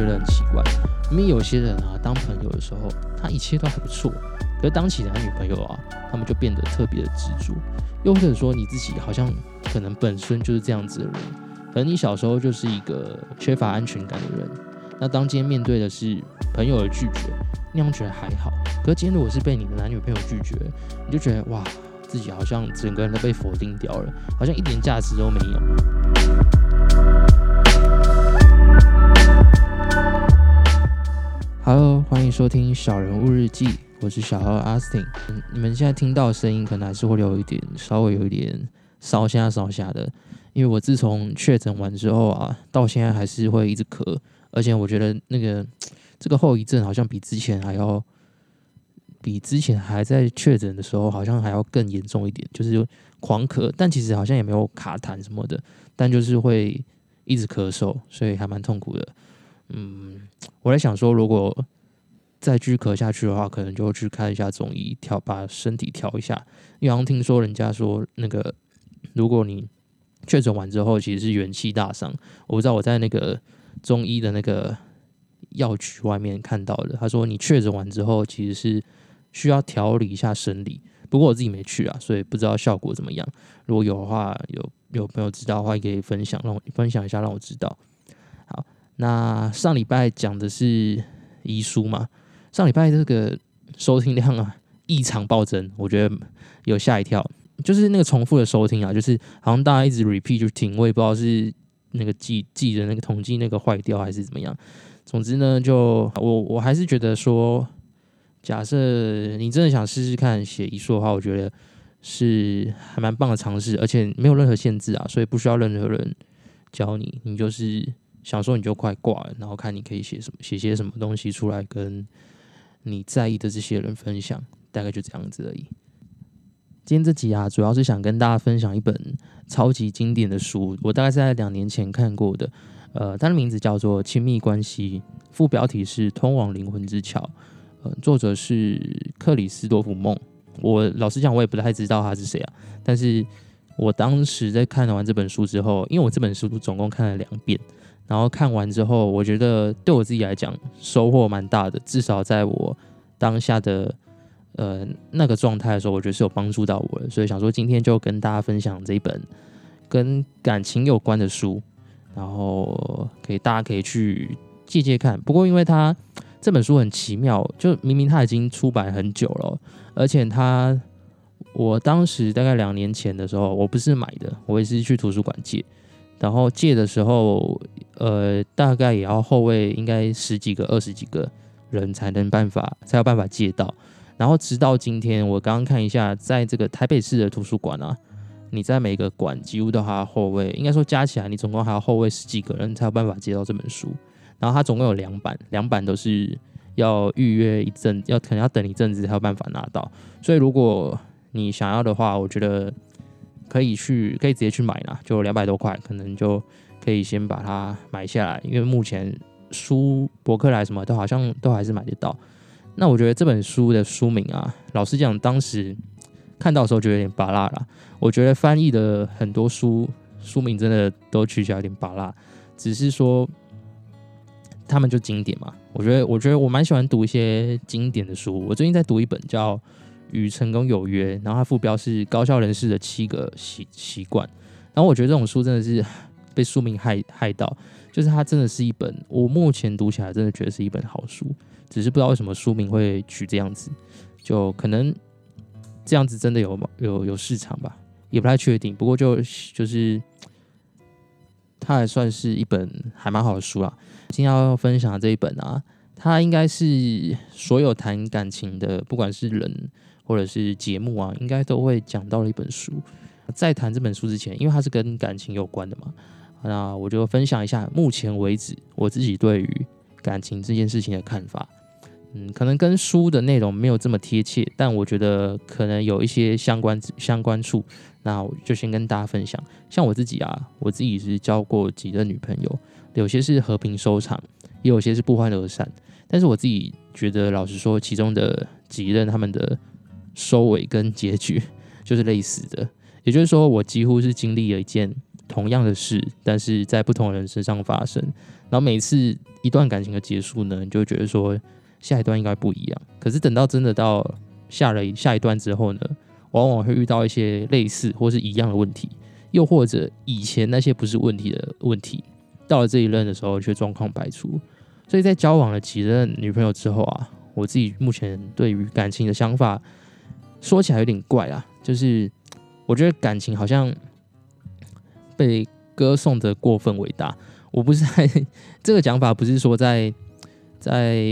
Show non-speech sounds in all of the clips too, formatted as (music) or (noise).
觉得很奇怪，因为有些人啊，当朋友的时候，他一切都还不错，可当起男女朋友啊，他们就变得特别的执着。又或者说你自己好像可能本身就是这样子的人，可能你小时候就是一个缺乏安全感的人，那当今天面对的是朋友的拒绝，那样觉得还好。可是今天如果是被你的男女朋友拒绝，你就觉得哇，自己好像整个人都被否定掉了，好像一点价值都没有。Hello，欢迎收听《小人物日记》，我是小号 Austin。你们现在听到声音可能还是会有一点，稍微有一点烧瞎烧瞎的，因为我自从确诊完之后啊，到现在还是会一直咳，而且我觉得那个这个后遗症好像比之前还要，比之前还在确诊的时候好像还要更严重一点，就是狂咳，但其实好像也没有卡痰什么的，但就是会一直咳嗽，所以还蛮痛苦的。嗯，我在想说，如果再继续咳下去的话，可能就去看一下中医，调把身体调一下。因为好像听说人家说，那个如果你确诊完之后，其实是元气大伤。我不知道我在那个中医的那个药局外面看到的，他说你确诊完之后，其实是需要调理一下生理。不过我自己没去啊，所以不知道效果怎么样。如果有的话，有有朋友知道的话，可以分享让我分享一下，让我知道。那上礼拜讲的是遗书嘛？上礼拜这个收听量啊异常暴增，我觉得有吓一跳。就是那个重复的收听啊，就是好像大家一直 repeat 就听，我也不知道是那个记记的那个统计那个坏掉还是怎么样。总之呢，就我我还是觉得说，假设你真的想试试看写遗书的话，我觉得是还蛮棒的尝试，而且没有任何限制啊，所以不需要任何人教你，你就是。想说你就快挂了，然后看你可以写什么，写些什么东西出来跟你在意的这些人分享，大概就这样子而已。今天这集啊，主要是想跟大家分享一本超级经典的书，我大概是在两年前看过的。呃，它的名字叫做《亲密关系》，副标题是《通往灵魂之桥》。呃，作者是克里斯多夫梦。我老实讲，我也不太知道他是谁啊。但是我当时在看完这本书之后，因为我这本书总共看了两遍。然后看完之后，我觉得对我自己来讲收获蛮大的，至少在我当下的呃那个状态的时候，我觉得是有帮助到我的。所以想说今天就跟大家分享这一本跟感情有关的书，然后可以大家可以去借借看。不过因为它这本书很奇妙，就明明它已经出版很久了，而且它我当时大概两年前的时候，我不是买的，我也是去图书馆借。然后借的时候，呃，大概也要后卫应该十几个、二十几个人才能办法才有办法借到。然后直到今天，我刚刚看一下，在这个台北市的图书馆啊，你在每个馆几乎都还要后卫，应该说加起来你总共还要后卫十几个人才有办法借到这本书。然后它总共有两版，两版都是要预约一阵，要可能要等一阵子才有办法拿到。所以如果你想要的话，我觉得。可以去，可以直接去买啦，就两百多块，可能就可以先把它买下来。因为目前书博客来什么都好像都还是买得到。那我觉得这本书的书名啊，老实讲，当时看到的时候就有点拔辣了。我觉得翻译的很多书书名真的都取起来有点拔辣，只是说他们就经典嘛。我觉得，我觉得我蛮喜欢读一些经典的书。我最近在读一本叫。与成功有约，然后它副标是高效人士的七个习习惯。然后我觉得这种书真的是被书名害害到，就是它真的是一本我目前读起来真的觉得是一本好书，只是不知道为什么书名会取这样子，就可能这样子真的有有有市场吧，也不太确定。不过就就是它还算是一本还蛮好的书啦。今天要分享这一本啊，它应该是所有谈感情的，不管是人。或者是节目啊，应该都会讲到了一本书。在谈这本书之前，因为它是跟感情有关的嘛，那我就分享一下目前为止我自己对于感情这件事情的看法。嗯，可能跟书的内容没有这么贴切，但我觉得可能有一些相关相关处。那我就先跟大家分享。像我自己啊，我自己是交过几任女朋友，有些是和平收场，也有些是不欢而散。但是我自己觉得，老实说，其中的几任他们的。收尾跟结局 (laughs) 就是类似的，也就是说，我几乎是经历了一件同样的事，但是在不同人身上发生。然后每次一段感情的结束呢，你就觉得说下一段应该不一样。可是等到真的到下了下一段之后呢，往往会遇到一些类似或是一样的问题，又或者以前那些不是问题的问题，到了这一任的时候却状况百出。所以在交往了几任女朋友之后啊，我自己目前对于感情的想法说起来有点怪啊，就是我觉得感情好像被歌颂的过分伟大。我不是在这个讲法，不是说在在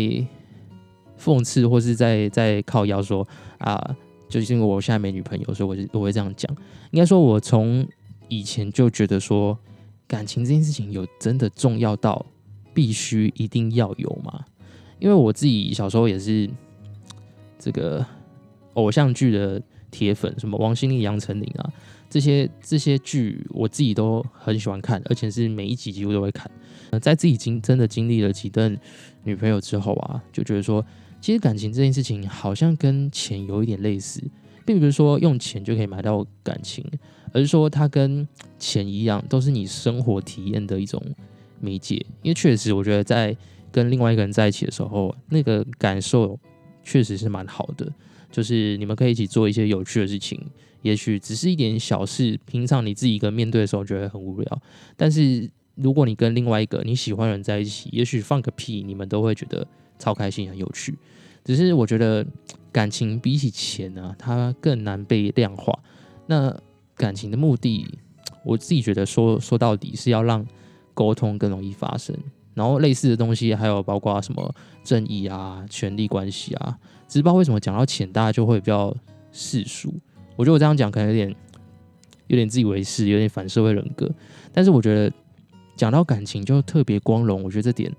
讽刺或是在在靠腰说啊，就是因为我现在没女朋友，所以我就我会这样讲。应该说，我从以前就觉得说，感情这件事情有真的重要到必须一定要有吗？因为我自己小时候也是这个偶像剧的铁粉，什么王心凌、杨丞琳啊。这些这些剧我自己都很喜欢看，而且是每一集几乎都会看。在自己经真的经历了几段女朋友之后啊，就觉得说，其实感情这件事情好像跟钱有一点类似，并不是说用钱就可以买到感情，而是说它跟钱一样，都是你生活体验的一种媒介。因为确实，我觉得在跟另外一个人在一起的时候，那个感受确实是蛮好的，就是你们可以一起做一些有趣的事情。也许只是一点小事，平常你自己一个面对的时候觉得很无聊。但是如果你跟另外一个你喜欢的人在一起，也许放个屁，你们都会觉得超开心、很有趣。只是我觉得感情比起钱呢，它更难被量化。那感情的目的，我自己觉得说说到底是要让沟通更容易发生。然后类似的东西还有包括什么正义啊、权力关系啊，只是不知道为什么讲到钱，大家就会比较世俗。我觉得我这样讲可能有点有点自以为是，有点反社会人格。但是我觉得讲到感情就特别光荣，我觉得这点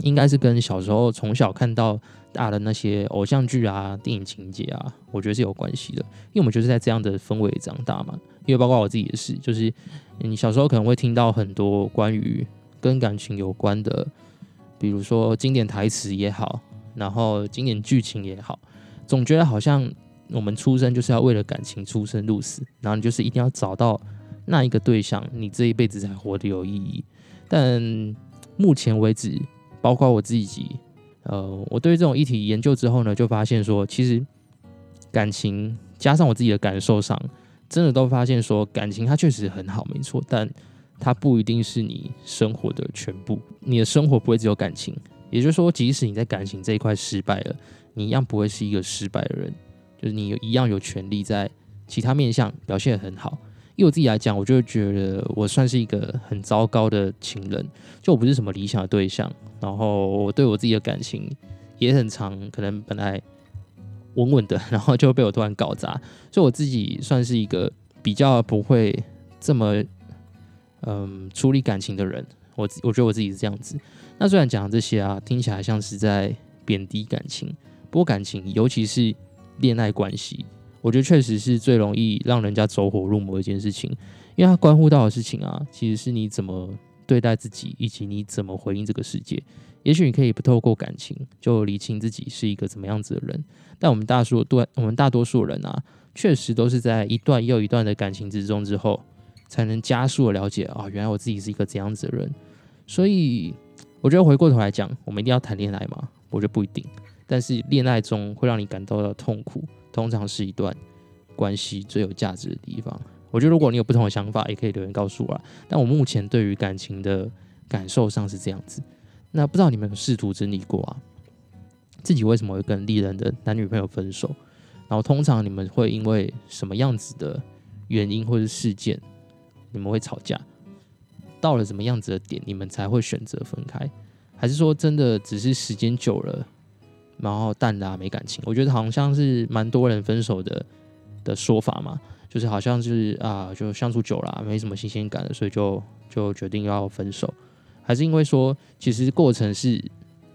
应该是跟小时候从小看到大的那些偶像剧啊、电影情节啊，我觉得是有关系的。因为我们就是在这样的氛围长大嘛。因为包括我自己也是，就是你小时候可能会听到很多关于跟感情有关的，比如说经典台词也好，然后经典剧情也好，总觉得好像。我们出生就是要为了感情出生入死，然后你就是一定要找到那一个对象，你这一辈子才活得有意义。但目前为止，包括我自己，呃，我对这种议题研究之后呢，就发现说，其实感情加上我自己的感受上，真的都发现说，感情它确实很好，没错，但它不一定是你生活的全部。你的生活不会只有感情，也就是说，即使你在感情这一块失败了，你一样不会是一个失败的人。就是你一样有权利在其他面向表现很好。以我自己来讲，我就觉得我算是一个很糟糕的情人，就我不是什么理想的对象。然后我对我自己的感情也很长，可能本来稳稳的，然后就被我突然搞砸。所以我自己算是一个比较不会这么嗯处理感情的人。我我觉得我自己是这样子。那虽然讲这些啊，听起来像是在贬低感情，不过感情尤其是。恋爱关系，我觉得确实是最容易让人家走火入魔的一件事情，因为它关乎到的事情啊，其实是你怎么对待自己，以及你怎么回应这个世界。也许你可以不透过感情就理清自己是一个怎么样子的人，但我们大数多，我们大多数人啊，确实都是在一段又一段的感情之中之后，才能加速的了解啊，原来我自己是一个怎样子的人。所以，我觉得回过头来讲，我们一定要谈恋爱吗？我觉得不一定。但是恋爱中会让你感到的痛苦，通常是一段关系最有价值的地方。我觉得如果你有不同的想法，也可以留言告诉我。但我目前对于感情的感受上是这样子。那不知道你们有试图整理过啊？自己为什么会跟历任的男女朋友分手？然后通常你们会因为什么样子的原因或者事件，你们会吵架？到了什么样子的点，你们才会选择分开？还是说真的只是时间久了？然后淡的没感情，我觉得好像是蛮多人分手的的说法嘛，就是好像是啊，就相处久了没什么新鲜感了，所以就就决定要分手，还是因为说其实过程是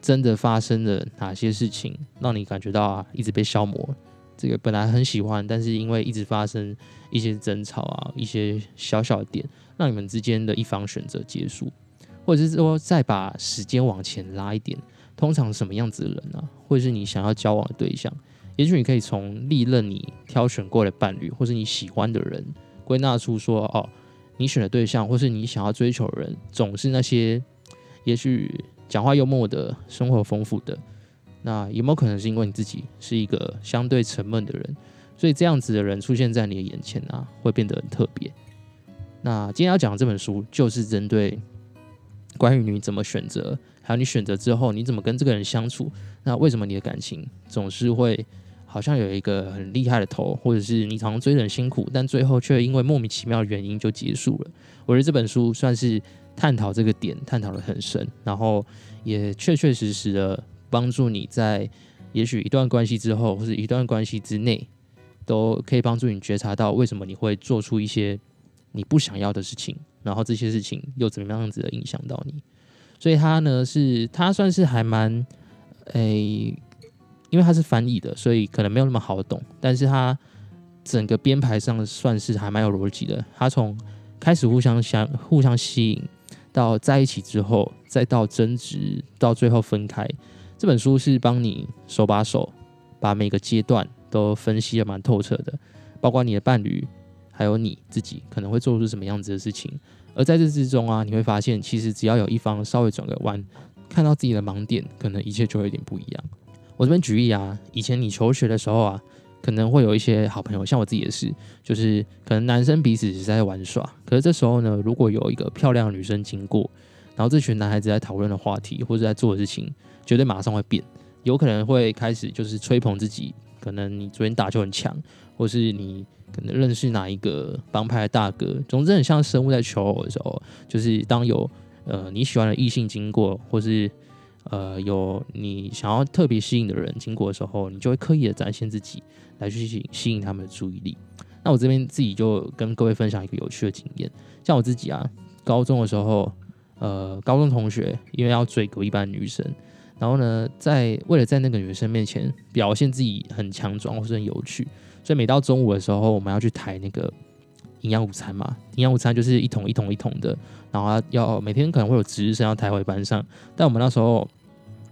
真的发生了哪些事情让你感觉到啊一直被消磨，这个本来很喜欢，但是因为一直发生一些争吵啊，一些小小的点，让你们之间的一方选择结束，或者是说再把时间往前拉一点。通常什么样子的人呢？或者是你想要交往的对象？也许你可以从历任你挑选过的伴侣，或是你喜欢的人，归纳出说：哦，你选的对象，或是你想要追求的人，总是那些也许讲话幽默的、生活丰富的。那有没有可能是因为你自己是一个相对沉闷的人，所以这样子的人出现在你的眼前啊，会变得很特别？那今天要讲的这本书就是针对关于你怎么选择，还有你选择之后你怎么跟这个人相处。那为什么你的感情总是会？好像有一个很厉害的头，或者是你常常追得很辛苦，但最后却因为莫名其妙的原因就结束了。我觉得这本书算是探讨这个点，探讨的很深，然后也确确实实的帮助你在也许一段关系之后，或者一段关系之内，都可以帮助你觉察到为什么你会做出一些你不想要的事情，然后这些事情又怎么样子的影响到你。所以他呢，是他算是还蛮诶。因为他是翻译的，所以可能没有那么好懂。但是他整个编排上算是还蛮有逻辑的。他从开始互相相互相吸引，到在一起之后，再到争执，到最后分开。这本书是帮你手把手把每个阶段都分析的蛮透彻的，包括你的伴侣，还有你自己可能会做出什么样子的事情。而在这之中啊，你会发现，其实只要有一方稍微转个弯，看到自己的盲点，可能一切就会有点不一样。我这边举例啊，以前你求学的时候啊，可能会有一些好朋友，像我自己也是，就是可能男生彼此是在玩耍，可是这时候呢，如果有一个漂亮女生经过，然后这群男孩子在讨论的话题或者在做的事情，绝对马上会变，有可能会开始就是吹捧自己，可能你昨天打球很强，或是你可能认识哪一个帮派的大哥，总之很像生物在求偶的时候，就是当有呃你喜欢的异性经过，或是。呃，有你想要特别吸引的人经过的时候，你就会刻意的展现自己，来去吸吸引他们的注意力。那我这边自己就跟各位分享一个有趣的经验，像我自己啊，高中的时候，呃，高中同学因为要追隔壁班女生，然后呢，在为了在那个女生面前表现自己很强壮或是很有趣，所以每到中午的时候，我们要去抬那个营养午餐嘛，营养午餐就是一桶一桶一桶的，然后要每天可能会有值日生要抬回班上，但我们那时候。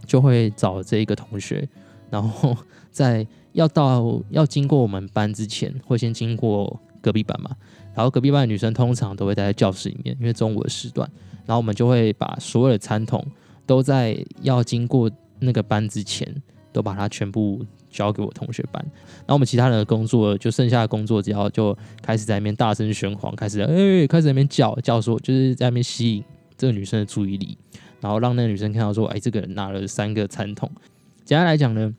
就会找这一个同学，然后在要到要经过我们班之前，会先经过隔壁班嘛。然后隔壁班的女生通常都会待在教室里面，因为中午的时段。然后我们就会把所有的餐桶都在要经过那个班之前，都把它全部交给我同学班。然后我们其他人的工作，就剩下的工作，只要就开始在那边大声喧哗，开始哎，开始在那边叫叫说，就是在那边吸引这个女生的注意力。然后让那个女生看到说，哎，这个人拿了三个餐桶。简单来讲呢，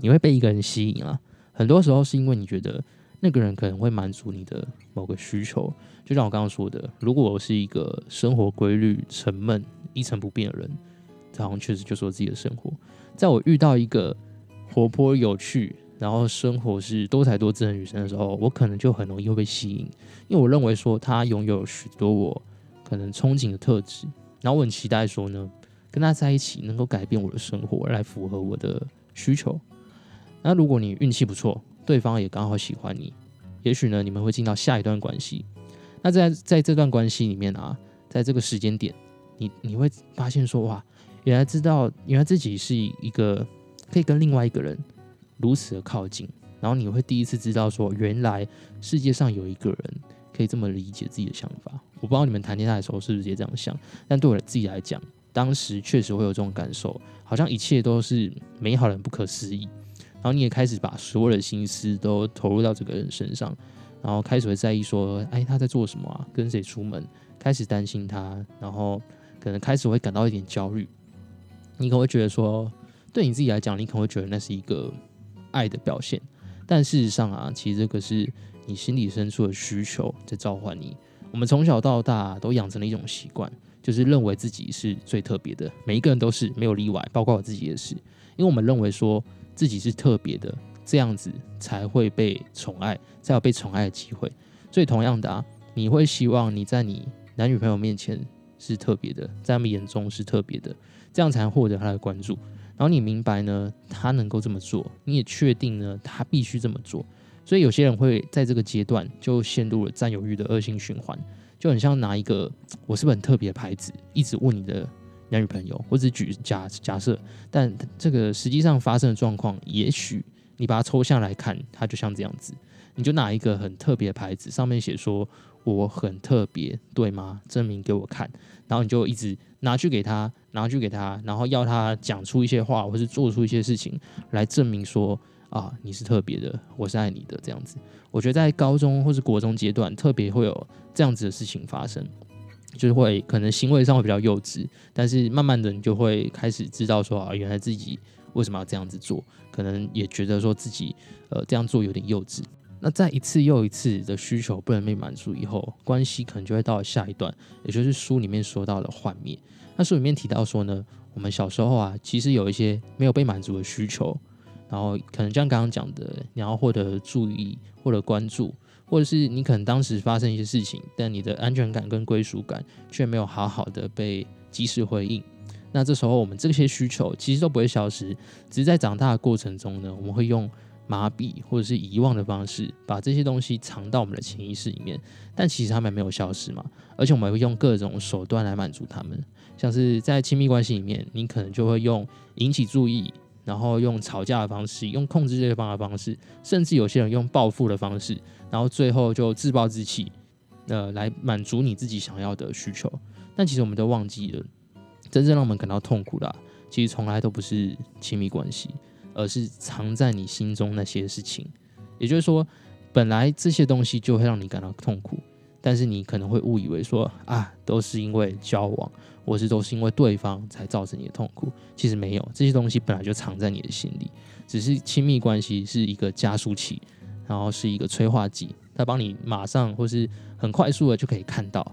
你会被一个人吸引啊。很多时候是因为你觉得那个人可能会满足你的某个需求。就像我刚刚说的，如果我是一个生活规律、沉闷、一成不变的人，这好像确实就是我自己的生活。在我遇到一个活泼有趣，然后生活是多才多姿的女生的时候，我可能就很容易会被吸引，因为我认为说她拥有许多我可能憧憬的特质。然后我很期待说呢，跟她在一起能够改变我的生活，来符合我的需求。那如果你运气不错，对方也刚好喜欢你，也许呢，你们会进到下一段关系。那在在这段关系里面啊，在这个时间点，你你会发现说，哇，原来知道，原来自己是一个可以跟另外一个人如此的靠近。然后你会第一次知道说，原来世界上有一个人。可以这么理解自己的想法，我不知道你们谈恋爱的时候是不是也这样想，但对我自己来讲，当时确实会有这种感受，好像一切都是美好的、不可思议。然后你也开始把所有的心思都投入到这个人身上，然后开始会在意说，哎，他在做什么啊？跟谁出门？开始担心他，然后可能开始会感到一点焦虑。你可能会觉得说，对你自己来讲，你可能会觉得那是一个爱的表现，但事实上啊，其实这个是。你心里深处的需求在召唤你。我们从小到大都养成了一种习惯，就是认为自己是最特别的。每一个人都是没有例外，包括我自己也是。因为我们认为说自己是特别的，这样子才会被宠爱，才有被宠爱的机会。所以同样的啊，你会希望你在你男女朋友面前是特别的，在他们眼中是特别的，这样才能获得他的关注。然后你明白呢，他能够这么做，你也确定呢，他必须这么做。所以有些人会在这个阶段就陷入了占有欲的恶性循环，就很像拿一个我是不是很特别的牌子，一直问你的男女朋友，或者举假假设，但这个实际上发生的状况，也许你把它抽象来看，它就像这样子，你就拿一个很特别的牌子，上面写说我很特别，对吗？证明给我看，然后你就一直拿去给他，拿去给他，然后要他讲出一些话，或是做出一些事情来证明说啊，你是特别的，我是爱你的这样子。我觉得在高中或是国中阶段，特别会有这样子的事情发生，就是会可能行为上会比较幼稚，但是慢慢的你就会开始知道说啊，原来自己为什么要这样子做，可能也觉得说自己呃这样做有点幼稚。那在一次又一次的需求不能被满足以后，关系可能就会到下一段，也就是书里面说到的幻灭。那书里面提到说呢，我们小时候啊，其实有一些没有被满足的需求，然后可能像刚刚讲的，你要获得注意、获得关注，或者是你可能当时发生一些事情，但你的安全感跟归属感却没有好好的被及时回应。那这时候我们这些需求其实都不会消失，只是在长大的过程中呢，我们会用。麻痹或者是遗忘的方式，把这些东西藏到我们的潜意识里面，但其实他们没有消失嘛，而且我们会用各种手段来满足他们，像是在亲密关系里面，你可能就会用引起注意，然后用吵架的方式，用控制对方的方式，甚至有些人用报复的方式，然后最后就自暴自弃，呃，来满足你自己想要的需求。但其实我们都忘记了，真正让我们感到痛苦的，其实从来都不是亲密关系。而是藏在你心中那些事情，也就是说，本来这些东西就会让你感到痛苦，但是你可能会误以为说啊，都是因为交往，或是都是因为对方才造成你的痛苦。其实没有，这些东西本来就藏在你的心里，只是亲密关系是一个加速器，然后是一个催化剂，它帮你马上或是很快速的就可以看到，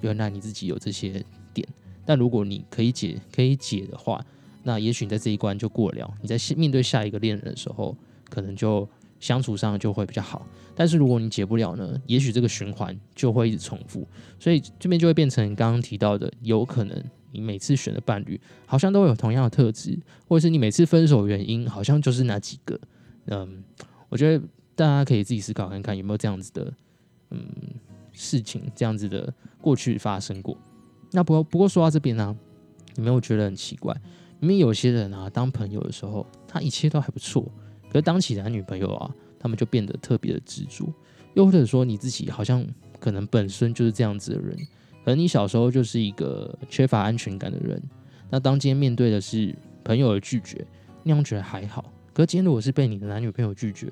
原来你自己有这些点。但如果你可以解，可以解的话。那也许你在这一关就过了，你在面对下一个恋人的时候，可能就相处上就会比较好。但是如果你解不了呢？也许这个循环就会一直重复，所以这边就会变成刚刚提到的，有可能你每次选的伴侣好像都会有同样的特质，或者是你每次分手原因好像就是那几个。嗯，我觉得大家可以自己思考看看有没有这样子的嗯事情，这样子的过去发生过。那不过不过说到这边呢，有没有觉得很奇怪？因为有些人啊，当朋友的时候，他一切都还不错，可是当起男女朋友啊，他们就变得特别的执着。又或者说，你自己好像可能本身就是这样子的人，可能你小时候就是一个缺乏安全感的人。那当今天面对的是朋友的拒绝，那样觉得还好。可今天如果是被你的男女朋友拒绝，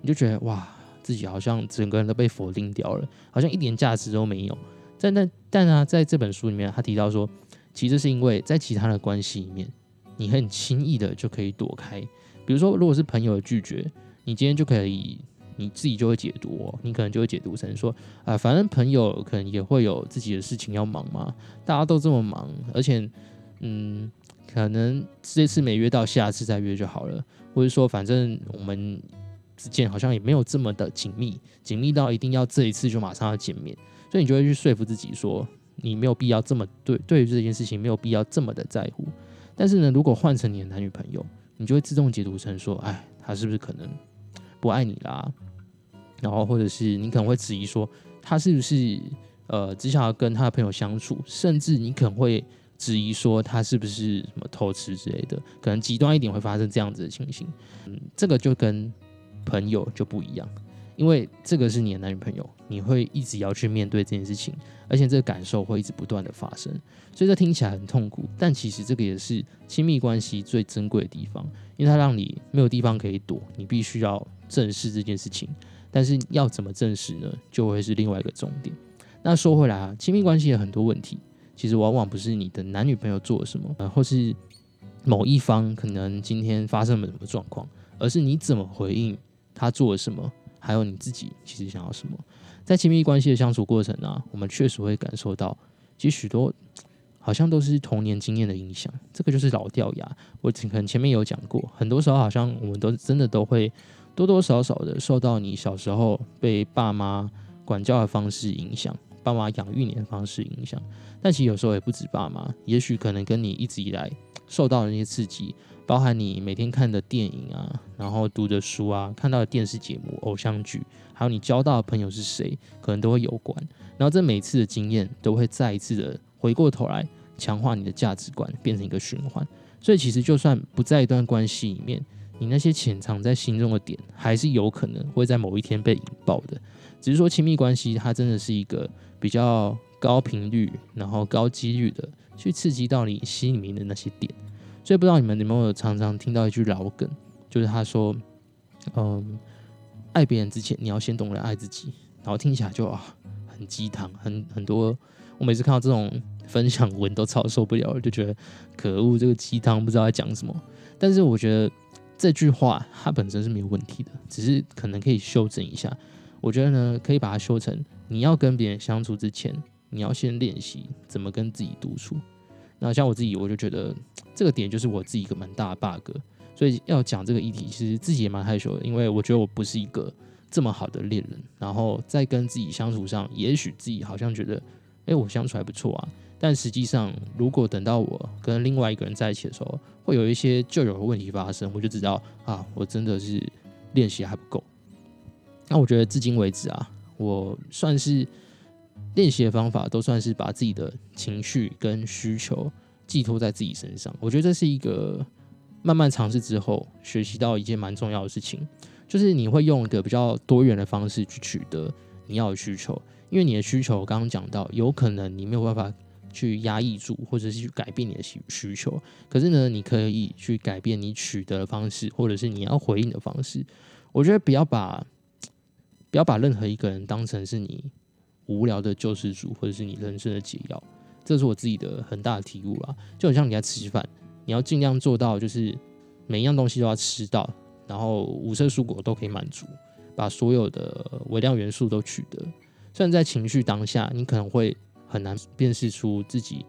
你就觉得哇，自己好像整个人都被否定掉了，好像一点价值都没有。在那但啊，在这本书里面，他提到说，其实是因为在其他的关系里面。你很轻易的就可以躲开，比如说，如果是朋友的拒绝，你今天就可以，你自己就会解读，你可能就会解读成说，啊，反正朋友可能也会有自己的事情要忙嘛，大家都这么忙，而且，嗯，可能这次没约到，下次再约就好了，或者说，反正我们之间好像也没有这么的紧密，紧密到一定要这一次就马上要见面，所以你就会去说服自己说，你没有必要这么对，对于这件事情没有必要这么的在乎。但是呢，如果换成你的男女朋友，你就会自动解读成说，哎，他是不是可能不爱你啦？然后或者是你可能会质疑说，他是不是呃只想要跟他的朋友相处？甚至你可能会质疑说，他是不是什么偷吃之类的？可能极端一点会发生这样子的情形。嗯，这个就跟朋友就不一样。因为这个是你的男女朋友，你会一直要去面对这件事情，而且这个感受会一直不断的发生，所以这听起来很痛苦。但其实这个也是亲密关系最珍贵的地方，因为它让你没有地方可以躲，你必须要正视这件事情。但是要怎么正视呢？就会是另外一个重点。那说回来啊，亲密关系有很多问题，其实往往不是你的男女朋友做了什么，或是某一方可能今天发生了什么状况，而是你怎么回应他做了什么。还有你自己其实想要什么？在亲密关系的相处过程呢，我们确实会感受到，其实许多好像都是童年经验的影响。这个就是老掉牙。我可能前面有讲过，很多时候好像我们都真的都会多多少少的受到你小时候被爸妈管教的方式影响，爸妈养育你的方式影响。但其实有时候也不止爸妈，也许可能跟你一直以来受到的那些刺激。包含你每天看的电影啊，然后读的书啊，看到的电视节目、偶像剧，还有你交到的朋友是谁，可能都会有关。然后这每次的经验都会再一次的回过头来强化你的价值观，变成一个循环。所以其实就算不在一段关系里面，你那些潜藏在心中的点，还是有可能会在某一天被引爆的。只是说亲密关系它真的是一个比较高频率，然后高几率的去刺激到你心里面的那些点。所以不知道你们有没有常常听到一句老梗，就是他说：“嗯，爱别人之前，你要先懂得爱自己。”然后听起来就啊，很鸡汤，很很多。我每次看到这种分享文都超受不了，就觉得可恶，这个鸡汤不知道在讲什么。但是我觉得这句话它本身是没有问题的，只是可能可以修正一下。我觉得呢，可以把它修成：你要跟别人相处之前，你要先练习怎么跟自己独处。那像我自己，我就觉得这个点就是我自己一个蛮大的 bug。所以要讲这个议题，其实自己也蛮害羞的，因为我觉得我不是一个这么好的恋人。然后在跟自己相处上，也许自己好像觉得。哎，我相处还不错啊，但实际上，如果等到我跟另外一个人在一起的时候，会有一些旧有的问题发生，我就知道啊，我真的是练习还不够。那我觉得至今为止啊，我算是练习的方法都算是把自己的情绪跟需求寄托在自己身上。我觉得这是一个慢慢尝试之后学习到一件蛮重要的事情，就是你会用一个比较多元的方式去取得你要的需求。因为你的需求，刚刚讲到，有可能你没有办法去压抑住，或者是去改变你的需需求。可是呢，你可以去改变你取得的方式，或者是你要回应的方式。我觉得不要把不要把任何一个人当成是你无聊的救世主，或者是你人生的解药。这是我自己的很大的体悟啦！就很像你在吃饭，你要尽量做到，就是每一样东西都要吃到，然后五色蔬果都可以满足，把所有的微量元素都取得。虽然在情绪当下，你可能会很难辨识出自己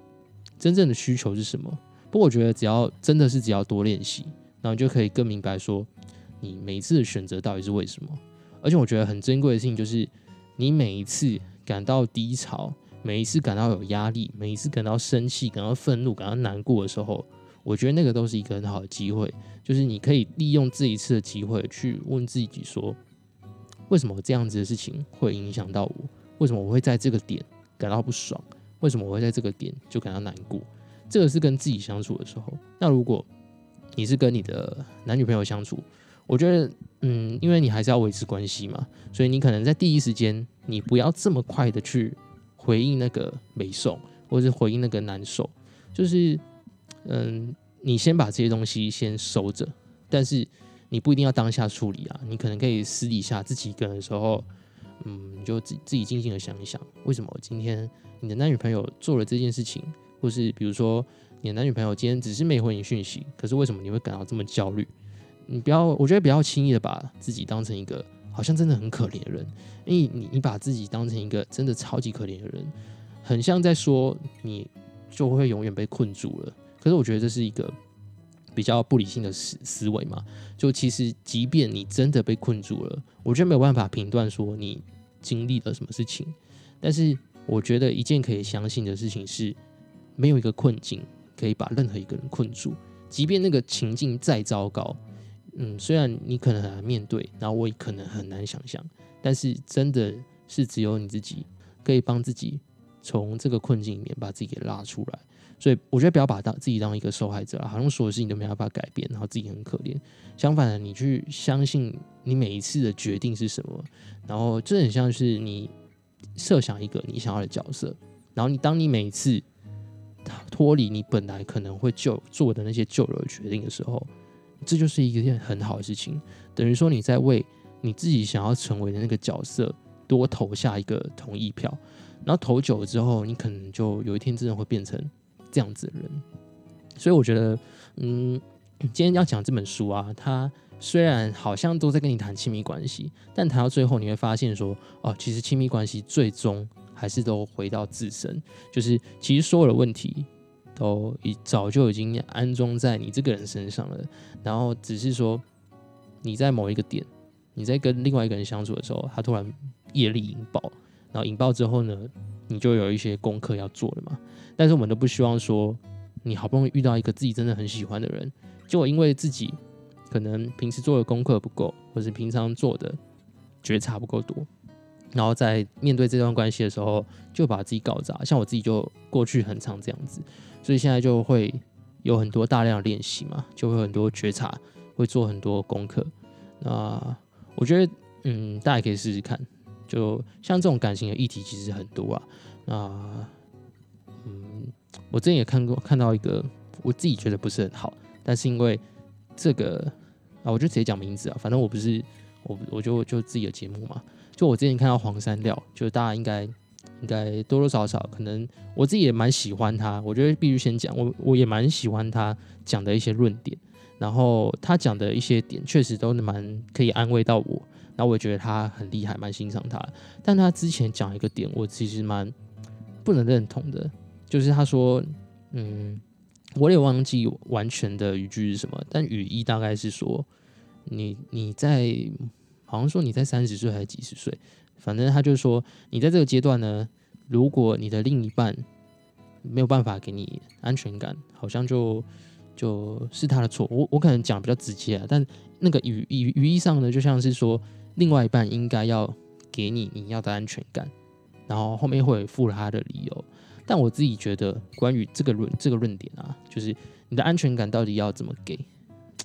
真正的需求是什么。不过，我觉得只要真的是只要多练习，然后就可以更明白说，你每一次的选择到底是为什么。而且，我觉得很珍贵的事情就是，你每一次感到低潮，每一次感到有压力，每一次感到生气、感到愤怒、感到难过的时候，我觉得那个都是一个很好的机会，就是你可以利用这一次的机会去问自己说。为什么这样子的事情会影响到我？为什么我会在这个点感到不爽？为什么我会在这个点就感到难过？这个是跟自己相处的时候。那如果你是跟你的男女朋友相处，我觉得，嗯，因为你还是要维持关系嘛，所以你可能在第一时间，你不要这么快的去回应那个美受，或者是回应那个难受，就是，嗯，你先把这些东西先收着，但是。你不一定要当下处理啊，你可能可以私底下自己一个人的时候，嗯，你就自自己静静的想一想，为什么今天你的男女朋友做了这件事情，或是比如说你的男女朋友今天只是没回你讯息，可是为什么你会感到这么焦虑？你不要，我觉得不要轻易的把自己当成一个好像真的很可怜的人，因为你你把自己当成一个真的超级可怜的人，很像在说你就会永远被困住了。可是我觉得这是一个。比较不理性的思思维嘛，就其实即便你真的被困住了，我觉得没有办法评断说你经历了什么事情。但是我觉得一件可以相信的事情是，没有一个困境可以把任何一个人困住，即便那个情境再糟糕，嗯，虽然你可能很难面对，然后我也可能很难想象，但是真的是只有你自己可以帮自己从这个困境里面把自己给拉出来。所以我觉得不要把当自己当一个受害者好像所有事情都没办法改变，然后自己很可怜。相反的，你去相信你每一次的决定是什么，然后这很像是你设想一个你想要的角色，然后你当你每一次脱离你本来可能会就做的那些旧有的决定的时候，这就是一件很好的事情。等于说你在为你自己想要成为的那个角色多投下一个同意票，然后投久了之后，你可能就有一天真的会变成。这样子的人，所以我觉得，嗯，今天要讲这本书啊，它虽然好像都在跟你谈亲密关系，但谈到最后你会发现说，哦，其实亲密关系最终还是都回到自身，就是其实所有的问题都已早就已经安装在你这个人身上了，然后只是说你在某一个点，你在跟另外一个人相处的时候，他突然业力引爆，然后引爆之后呢？你就有一些功课要做了嘛，但是我们都不希望说，你好不容易遇到一个自己真的很喜欢的人，结果因为自己可能平时做的功课不够，或是平常做的觉察不够多，然后在面对这段关系的时候，就把自己搞砸。像我自己就过去很常这样子，所以现在就会有很多大量的练习嘛，就会很多觉察，会做很多功课。那我觉得，嗯，大家可以试试看。就像这种感情的议题其实很多啊。那嗯，我之前也看过看到一个，我自己觉得不是很好，但是因为这个啊，我就直接讲名字啊，反正我不是我我就就自己的节目嘛。就我之前看到黄山料，就大家应该应该多多少少可能我自己也蛮喜欢他，我觉得必须先讲，我我也蛮喜欢他讲的一些论点。然后他讲的一些点确实都蛮可以安慰到我，然后我也觉得他很厉害，蛮欣赏他。但他之前讲一个点，我其实蛮不能认同的，就是他说，嗯，我也忘记完全的语句是什么，但语义大概是说，你你在好像说你在三十岁还是几十岁，反正他就说你在这个阶段呢，如果你的另一半没有办法给你安全感，好像就。就是他的错，我我可能讲比较直接啊，但那个语语语义上呢，就像是说，另外一半应该要给你你要的安全感，然后后面会附了他的理由。但我自己觉得，关于这个论这个论点啊，就是你的安全感到底要怎么给？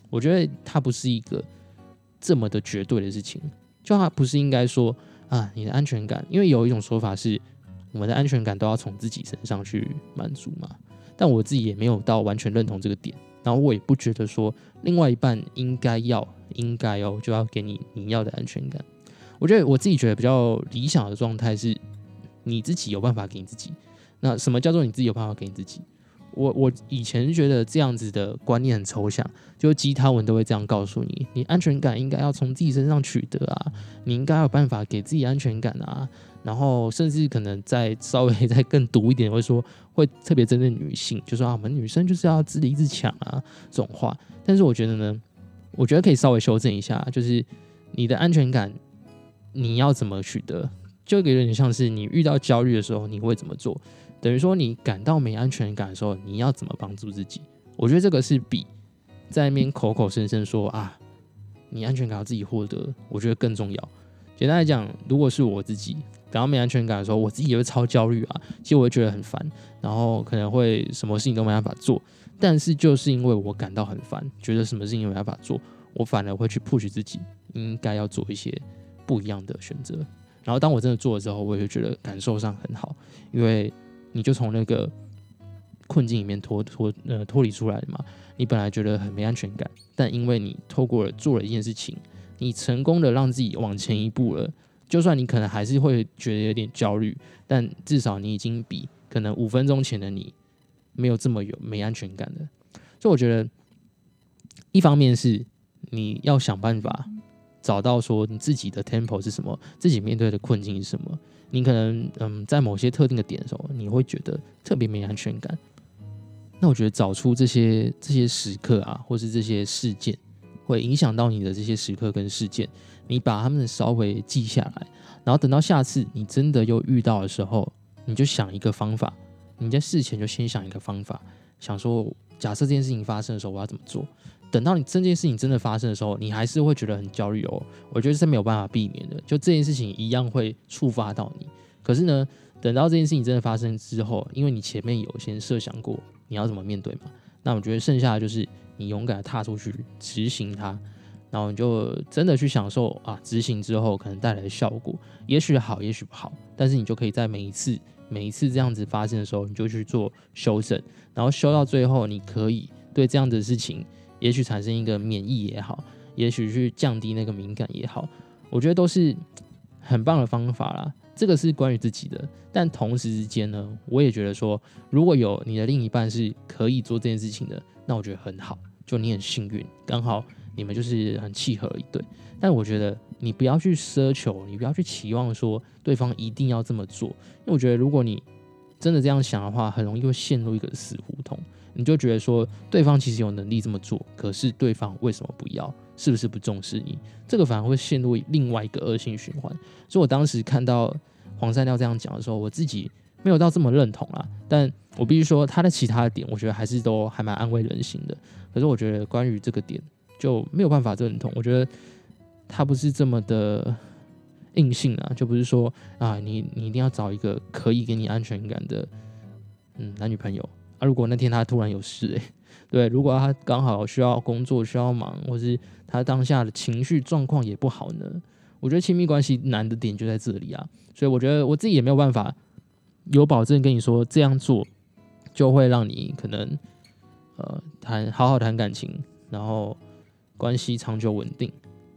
我觉得它不是一个这么的绝对的事情，就它不是应该说啊，你的安全感，因为有一种说法是，我们的安全感都要从自己身上去满足嘛。但我自己也没有到完全认同这个点，然后我也不觉得说另外一半应该要应该哦就要给你你要的安全感。我觉得我自己觉得比较理想的状态是，你自己有办法给你自己。那什么叫做你自己有办法给你自己？我我以前觉得这样子的观念很抽象，就鸡汤文都会这样告诉你，你安全感应该要从自己身上取得啊，你应该有办法给自己安全感啊。然后甚至可能再稍微再更毒一点，会说会特别针对女性，就说啊，我们女生就是要自立自强啊这种话。但是我觉得呢，我觉得可以稍微修正一下，就是你的安全感你要怎么取得，就有点像是你遇到焦虑的时候你会怎么做，等于说你感到没安全感的时候你要怎么帮助自己。我觉得这个是比在那边口口声声说啊，你安全感要自己获得，我觉得更重要。简单来讲，如果是我自己。感到没安全感的时候，我自己也会超焦虑啊。其实我会觉得很烦，然后可能会什么事情都没办法做。但是就是因为我感到很烦，觉得什么事情没办法做，我反而会去 push 自己，应该要做一些不一样的选择。然后当我真的做了之后，我也会觉得感受上很好，因为你就从那个困境里面脱脱呃脱离出来嘛。你本来觉得很没安全感，但因为你透过了做了一件事情，你成功的让自己往前一步了。就算你可能还是会觉得有点焦虑，但至少你已经比可能五分钟前的你没有这么有没安全感的。所以我觉得，一方面是你要想办法找到说你自己的 tempo 是什么，自己面对的困境是什么。你可能嗯，在某些特定的点的时候，你会觉得特别没安全感。那我觉得找出这些这些时刻啊，或是这些事件，会影响到你的这些时刻跟事件。你把他们稍微记下来，然后等到下次你真的又遇到的时候，你就想一个方法。你在事前就先想一个方法，想说假设这件事情发生的时候我要怎么做。等到你这件事情真的发生的时候，你还是会觉得很焦虑哦。我觉得是没有办法避免的，就这件事情一样会触发到你。可是呢，等到这件事情真的发生之后，因为你前面有先设想过你要怎么面对嘛，那我觉得剩下的就是你勇敢的踏出去执行它。然后你就真的去享受啊，执行之后可能带来的效果，也许好，也许不好，但是你就可以在每一次、每一次这样子发生的时候，你就去做修正，然后修到最后，你可以对这样的事情，也许产生一个免疫也好，也许去降低那个敏感也好，我觉得都是很棒的方法啦。这个是关于自己的，但同时之间呢，我也觉得说，如果有你的另一半是可以做这件事情的，那我觉得很好，就你很幸运，刚好。你们就是很契合一对，但我觉得你不要去奢求，你不要去期望说对方一定要这么做，因为我觉得如果你真的这样想的话，很容易会陷入一个死胡同。你就觉得说对方其实有能力这么做，可是对方为什么不要？是不是不重视你？这个反而会陷入另外一个恶性循环。所以我当时看到黄山料这样讲的时候，我自己没有到这么认同啊，但我必须说他的其他的点，我觉得还是都还蛮安慰人心的。可是我觉得关于这个点。就没有办法认同，我觉得他不是这么的硬性啊，就不是说啊，你你一定要找一个可以给你安全感的嗯男女朋友啊。如果那天他突然有事，诶，对，如果他刚好需要工作需要忙，或是他当下的情绪状况也不好呢，我觉得亲密关系难的点就在这里啊，所以我觉得我自己也没有办法有保证跟你说这样做就会让你可能呃谈好好谈感情，然后关系长久稳定。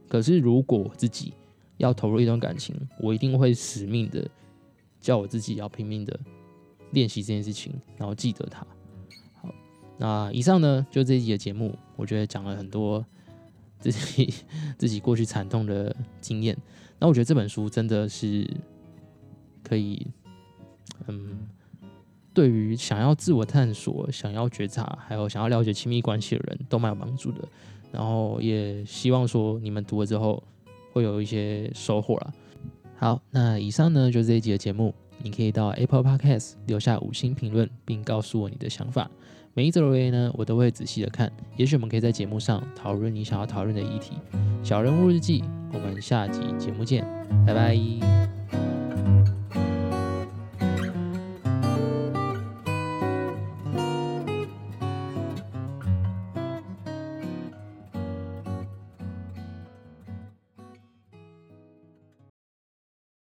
可是如果自己要投入一段感情，我一定会使命的叫我自己要拼命的练习这件事情，然后记得它。好，那以上呢就这一集的节目，我觉得讲了很多。自己 (laughs) 自己过去惨痛的经验，那我觉得这本书真的是可以，嗯，对于想要自我探索、想要觉察，还有想要了解亲密关系的人都蛮有帮助的。然后也希望说你们读了之后会有一些收获啦。好，那以上呢就是这一集的节目，你可以到 Apple Podcast 留下五星评论，并告诉我你的想法。每一则留言呢，我都会仔细的看。也许我们可以在节目上讨论你想要讨论的议题。小人物日记，我们下集节目见，拜拜。